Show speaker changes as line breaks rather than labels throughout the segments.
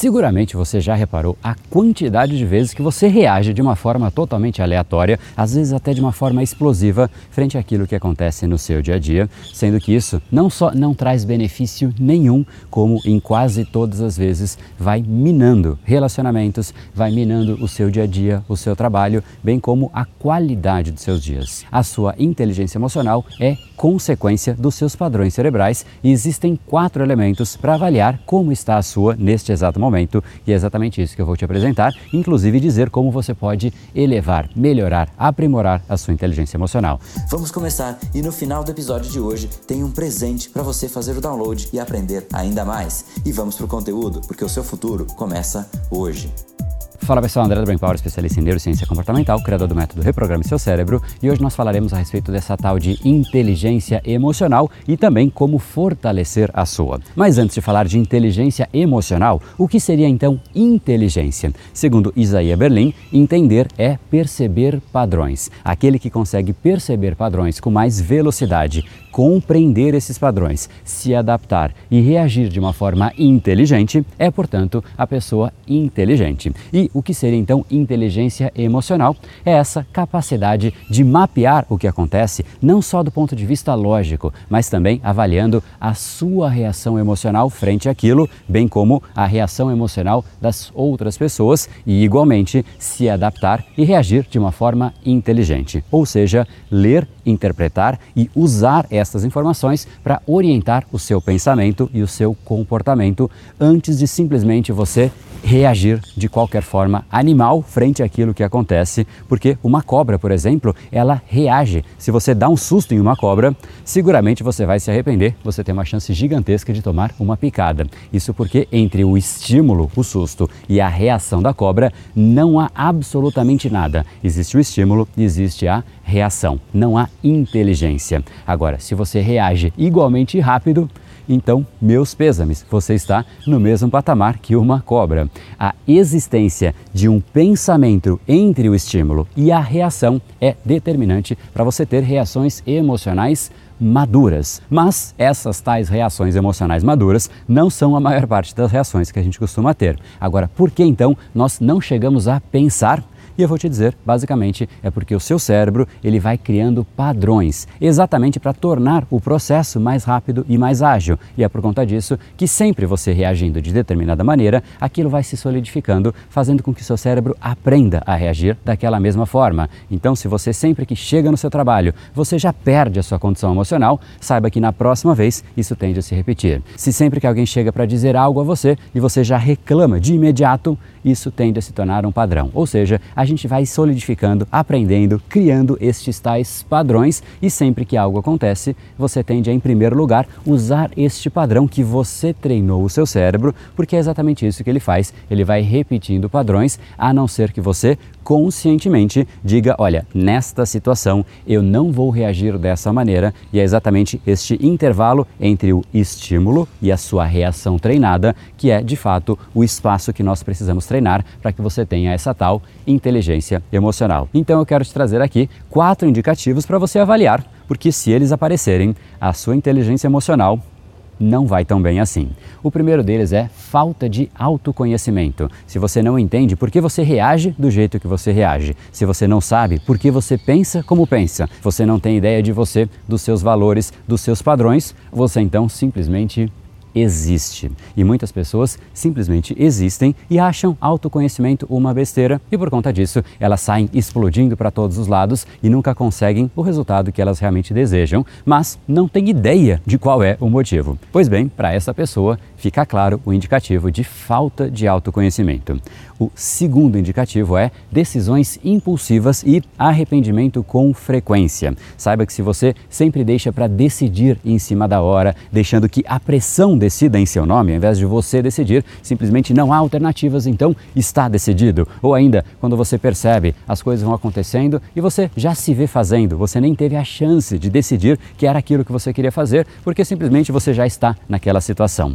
Seguramente você já reparou a quantidade de vezes que você reage de uma forma totalmente aleatória, às vezes até de uma forma explosiva, frente àquilo que acontece no seu dia a dia, sendo que isso não só não traz benefício nenhum, como em quase todas as vezes vai minando relacionamentos, vai minando o seu dia a dia, o seu trabalho, bem como a qualidade dos seus dias. A sua inteligência emocional é consequência dos seus padrões cerebrais e existem quatro elementos para avaliar como está a sua neste exato momento e é exatamente isso que eu vou te apresentar, inclusive dizer como você pode elevar, melhorar, aprimorar a sua inteligência emocional.
Vamos começar e no final do episódio de hoje tem um presente para você fazer o download e aprender ainda mais. E vamos pro conteúdo, porque o seu futuro começa hoje.
Fala pessoal, André do Brain Power, especialista em neurociência comportamental, criador do método Reprograme Seu Cérebro, e hoje nós falaremos a respeito dessa tal de inteligência emocional e também como fortalecer a sua. Mas antes de falar de inteligência emocional, o que seria então inteligência? Segundo Isaías Berlin, entender é perceber padrões. Aquele que consegue perceber padrões com mais velocidade, compreender esses padrões, se adaptar e reagir de uma forma inteligente é, portanto, a pessoa inteligente. E o que seria então inteligência emocional? É essa capacidade de mapear o que acontece, não só do ponto de vista lógico, mas também avaliando a sua reação emocional frente àquilo, bem como a reação emocional das outras pessoas e, igualmente, se adaptar e reagir de uma forma inteligente. Ou seja, ler, interpretar e usar essas informações para orientar o seu pensamento e o seu comportamento antes de simplesmente você reagir de qualquer forma animal frente àquilo que acontece, porque uma cobra, por exemplo, ela reage. Se você dá um susto em uma cobra, seguramente você vai se arrepender, você tem uma chance gigantesca de tomar uma picada. Isso porque entre o estímulo, o susto, e a reação da cobra não há absolutamente nada. Existe o estímulo existe a reação, não há inteligência. Agora, se você reage igualmente rápido, então, meus pêsames, você está no mesmo patamar que uma cobra. A existência de um pensamento entre o estímulo e a reação é determinante para você ter reações emocionais maduras. Mas essas tais reações emocionais maduras não são a maior parte das reações que a gente costuma ter. Agora, por que então nós não chegamos a pensar e eu vou te dizer, basicamente, é porque o seu cérebro ele vai criando padrões, exatamente para tornar o processo mais rápido e mais ágil. E é por conta disso que sempre você reagindo de determinada maneira, aquilo vai se solidificando, fazendo com que o seu cérebro aprenda a reagir daquela mesma forma. Então, se você sempre que chega no seu trabalho, você já perde a sua condição emocional, saiba que na próxima vez isso tende a se repetir. Se sempre que alguém chega para dizer algo a você e você já reclama de imediato, isso tende a se tornar um padrão. Ou seja, a gente vai solidificando, aprendendo, criando estes tais padrões e sempre que algo acontece, você tende a, em primeiro lugar, usar este padrão que você treinou o seu cérebro, porque é exatamente isso que ele faz. Ele vai repetindo padrões, a não ser que você conscientemente diga: olha, nesta situação eu não vou reagir dessa maneira, e é exatamente este intervalo entre o estímulo e a sua reação treinada que é de fato o espaço que nós precisamos treinar para que você tenha essa tal inteligência emocional. Então eu quero te trazer aqui quatro indicativos para você avaliar, porque se eles aparecerem, a sua inteligência emocional não vai tão bem assim. O primeiro deles é falta de autoconhecimento. Se você não entende por que você reage do jeito que você reage, se você não sabe por que você pensa como pensa, você não tem ideia de você, dos seus valores, dos seus padrões, você então simplesmente existe. E muitas pessoas simplesmente existem e acham autoconhecimento uma besteira e por conta disso elas saem explodindo para todos os lados e nunca conseguem o resultado que elas realmente desejam, mas não têm ideia de qual é o motivo. Pois bem, para essa pessoa fica claro o indicativo de falta de autoconhecimento. O segundo indicativo é decisões impulsivas e arrependimento com frequência. Saiba que se você sempre deixa para decidir em cima da hora, deixando que a pressão decida em seu nome, ao invés de você decidir, simplesmente não há alternativas, então está decidido. Ou ainda, quando você percebe as coisas vão acontecendo e você já se vê fazendo, você nem teve a chance de decidir que era aquilo que você queria fazer, porque simplesmente você já está naquela situação.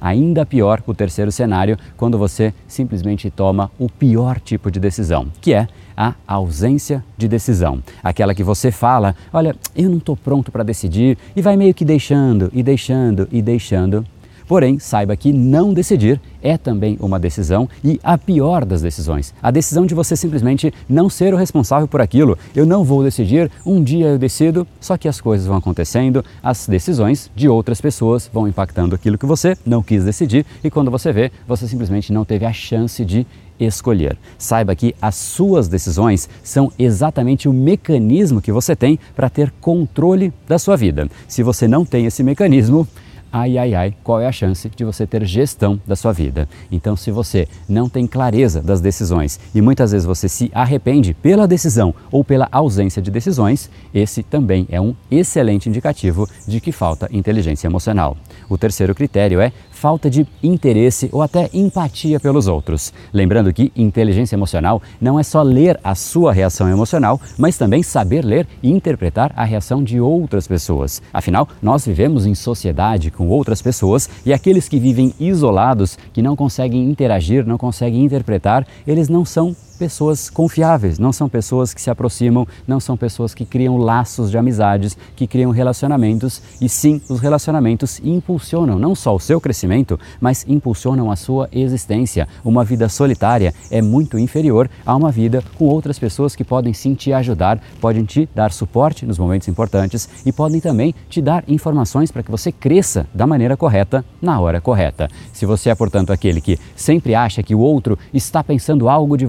Ainda pior, o terceiro cenário, quando você simplesmente toma o pior tipo de decisão, que é a ausência de decisão. Aquela que você fala, olha, eu não estou pronto para decidir e vai meio que deixando e deixando e deixando Porém, saiba que não decidir é também uma decisão e a pior das decisões. A decisão de você simplesmente não ser o responsável por aquilo. Eu não vou decidir, um dia eu decido, só que as coisas vão acontecendo, as decisões de outras pessoas vão impactando aquilo que você não quis decidir e quando você vê, você simplesmente não teve a chance de escolher. Saiba que as suas decisões são exatamente o mecanismo que você tem para ter controle da sua vida. Se você não tem esse mecanismo, ai, ai, ai, qual é a chance de você ter gestão da sua vida? Então, se você não tem clareza das decisões e muitas vezes você se arrepende pela decisão ou pela ausência de decisões, esse também é um excelente indicativo de que falta inteligência emocional. O terceiro critério é falta de interesse ou até empatia pelos outros. Lembrando que inteligência emocional não é só ler a sua reação emocional, mas também saber ler e interpretar a reação de outras pessoas. Afinal, nós vivemos em sociedade com outras pessoas e aqueles que vivem isolados, que não conseguem interagir, não conseguem interpretar, eles não são pessoas confiáveis, não são pessoas que se aproximam, não são pessoas que criam laços de amizades, que criam relacionamentos e sim, os relacionamentos impulsionam não só o seu crescimento, mas impulsionam a sua existência. Uma vida solitária é muito inferior a uma vida com outras pessoas que podem sim te ajudar, podem te dar suporte nos momentos importantes e podem também te dar informações para que você cresça da maneira correta na hora correta. Se você é, portanto, aquele que sempre acha que o outro está pensando algo de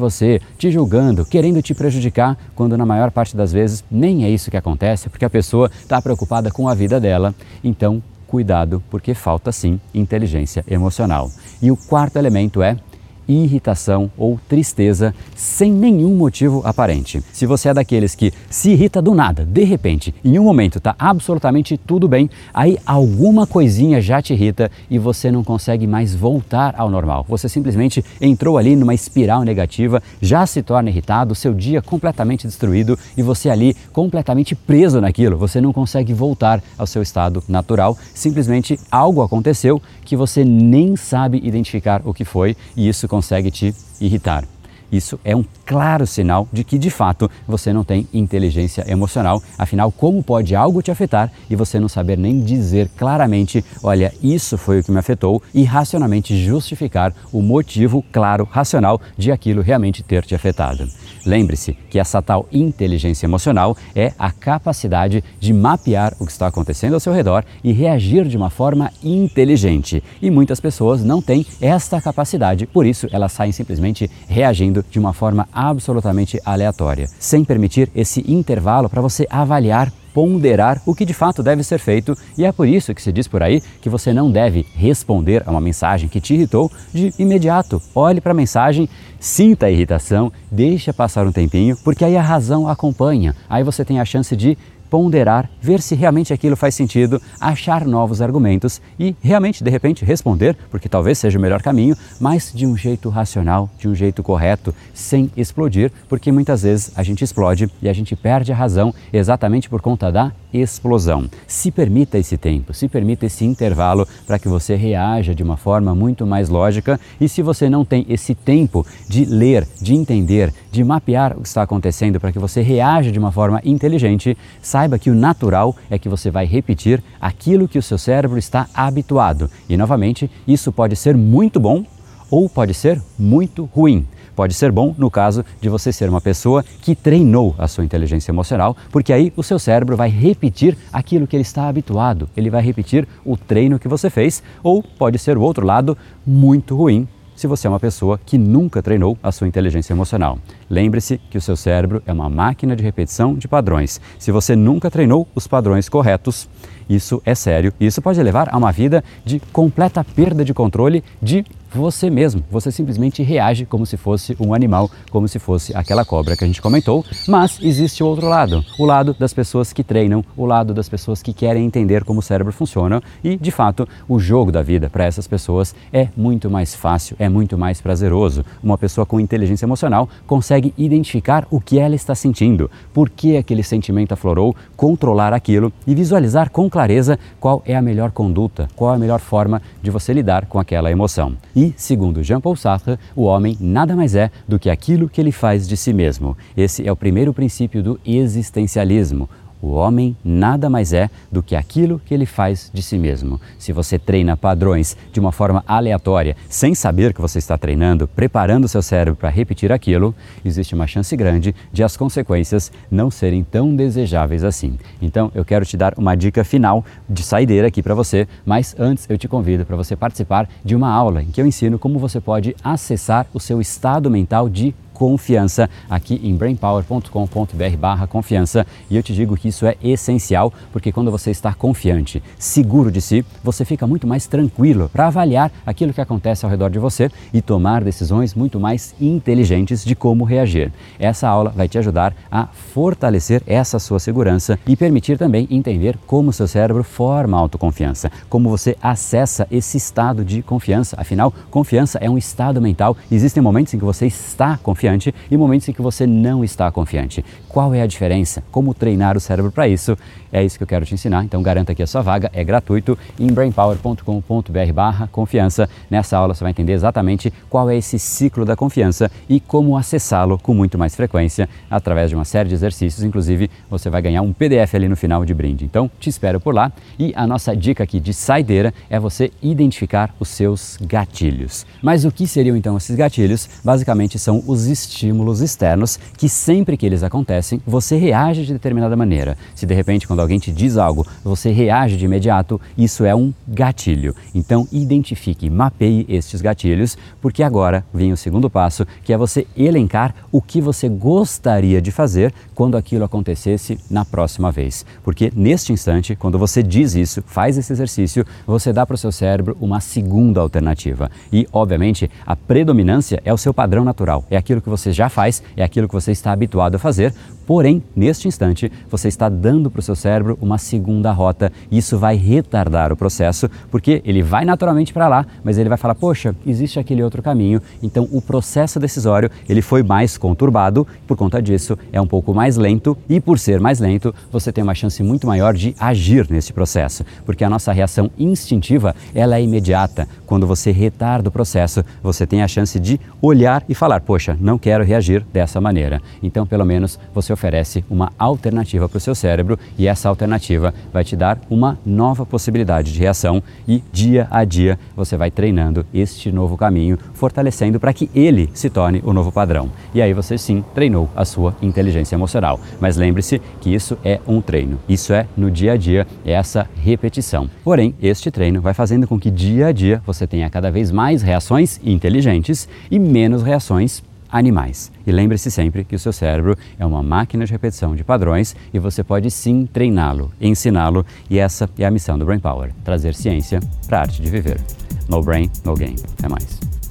te julgando, querendo te prejudicar, quando na maior parte das vezes nem é isso que acontece, porque a pessoa está preocupada com a vida dela. Então, cuidado, porque falta sim inteligência emocional. E o quarto elemento é irritação ou tristeza sem nenhum motivo aparente. Se você é daqueles que se irrita do nada, de repente, em um momento está absolutamente tudo bem, aí alguma coisinha já te irrita e você não consegue mais voltar ao normal. Você simplesmente entrou ali numa espiral negativa, já se torna irritado, seu dia completamente destruído e você ali completamente preso naquilo. Você não consegue voltar ao seu estado natural. Simplesmente algo aconteceu que você nem sabe identificar o que foi e isso consegue te irritar. Isso é um claro sinal de que de fato você não tem inteligência emocional. Afinal, como pode algo te afetar e você não saber nem dizer claramente, olha, isso foi o que me afetou e racionalmente justificar o motivo claro, racional de aquilo realmente ter te afetado. Lembre-se que essa tal inteligência emocional é a capacidade de mapear o que está acontecendo ao seu redor e reagir de uma forma inteligente. E muitas pessoas não têm esta capacidade, por isso elas saem simplesmente reagindo de uma forma absolutamente aleatória, sem permitir esse intervalo para você avaliar ponderar o que de fato deve ser feito, e é por isso que se diz por aí que você não deve responder a uma mensagem que te irritou de imediato. Olhe para a mensagem, sinta a irritação, deixa passar um tempinho, porque aí a razão acompanha. Aí você tem a chance de ponderar, ver se realmente aquilo faz sentido, achar novos argumentos e realmente, de repente, responder, porque talvez seja o melhor caminho, mas de um jeito racional, de um jeito correto, sem explodir, porque muitas vezes a gente explode e a gente perde a razão exatamente por conta da explosão. Se permita esse tempo, se permita esse intervalo para que você reaja de uma forma muito mais lógica e se você não tem esse tempo de ler, de entender, de mapear o que está acontecendo para que você reaja de uma forma inteligente, saiba que o natural é que você vai repetir aquilo que o seu cérebro está habituado. E novamente, isso pode ser muito bom ou pode ser muito ruim. Pode ser bom no caso de você ser uma pessoa que treinou a sua inteligência emocional, porque aí o seu cérebro vai repetir aquilo que ele está habituado, ele vai repetir o treino que você fez, ou pode ser o outro lado muito ruim, se você é uma pessoa que nunca treinou a sua inteligência emocional. Lembre-se que o seu cérebro é uma máquina de repetição de padrões. Se você nunca treinou os padrões corretos, isso é sério isso pode levar a uma vida de completa perda de controle de você mesmo. Você simplesmente reage como se fosse um animal, como se fosse aquela cobra que a gente comentou. Mas existe o outro lado, o lado das pessoas que treinam, o lado das pessoas que querem entender como o cérebro funciona. E, de fato, o jogo da vida para essas pessoas é muito mais fácil, é muito mais prazeroso. Uma pessoa com inteligência emocional consegue identificar o que ela está sentindo, por que aquele sentimento aflorou, controlar aquilo e visualizar com clareza qual é a melhor conduta, qual é a melhor forma de você lidar com aquela emoção. E e, segundo Jean-Paul Sartre, o homem nada mais é do que aquilo que ele faz de si mesmo. Esse é o primeiro princípio do existencialismo. O homem nada mais é do que aquilo que ele faz de si mesmo. Se você treina padrões de uma forma aleatória, sem saber que você está treinando, preparando seu cérebro para repetir aquilo, existe uma chance grande de as consequências não serem tão desejáveis assim. Então, eu quero te dar uma dica final de saideira aqui para você, mas antes eu te convido para você participar de uma aula em que eu ensino como você pode acessar o seu estado mental de confiança aqui em brainpower.com.br barra confiança e eu te digo que isso é essencial porque quando você está confiante, seguro de si, você fica muito mais tranquilo para avaliar aquilo que acontece ao redor de você e tomar decisões muito mais inteligentes de como reagir. Essa aula vai te ajudar a fortalecer essa sua segurança e permitir também entender como seu cérebro forma autoconfiança, como você acessa esse estado de confiança. Afinal, confiança é um estado mental. Existem momentos em que você está confiante confiante e momentos em que você não está confiante. Qual é a diferença? Como treinar o cérebro para isso? É isso que eu quero te ensinar. Então garanta que a sua vaga é gratuito em brainpower.com.br/barra confiança. Nessa aula você vai entender exatamente qual é esse ciclo da confiança e como acessá-lo com muito mais frequência através de uma série de exercícios. Inclusive, você vai ganhar um PDF ali no final de brinde. Então, te espero por lá. E a nossa dica aqui de saideira é você identificar os seus gatilhos. Mas o que seriam então esses gatilhos? Basicamente são os estímulos externos que sempre que eles acontecem, você reage de determinada maneira. Se de repente quando alguém te diz algo, você reage de imediato, isso é um gatilho. Então identifique, mapeie estes gatilhos, porque agora vem o segundo passo, que é você elencar o que você gostaria de fazer quando aquilo acontecesse na próxima vez. Porque neste instante, quando você diz isso, faz esse exercício, você dá para o seu cérebro uma segunda alternativa. E, obviamente, a predominância é o seu padrão natural, é aquilo que você já faz, é aquilo que você está habituado a fazer, porém, neste instante, você está dando para o seu cérebro uma segunda rota. E isso vai retardar o processo, porque ele vai naturalmente para lá, mas ele vai falar, poxa, existe aquele outro caminho, então o processo decisório ele foi mais conturbado, por conta disso é um pouco mais lento e por ser mais lento, você tem uma chance muito maior de agir nesse processo, porque a nossa reação instintiva, ela é imediata. Quando você retarda o processo, você tem a chance de olhar e falar, poxa, não quero reagir dessa maneira. Então, pelo menos, você oferece uma alternativa para o seu cérebro e essa alternativa vai te dar uma nova possibilidade de reação e dia a dia você vai treinando este novo caminho, fortalecendo para que ele se torne o novo padrão. E aí você sim treinou a sua inteligência emocional. Mas lembre-se que isso é um treino, isso é no dia a dia, é essa repetição. Porém, este treino vai fazendo com que dia a dia você tenha cada vez mais reações inteligentes e menos reações animais. E lembre-se sempre que o seu cérebro é uma máquina de repetição de padrões e você pode sim treiná-lo, ensiná-lo, e essa é a missão do Brain Power: trazer ciência para a arte de viver. No brain, no game. Até mais.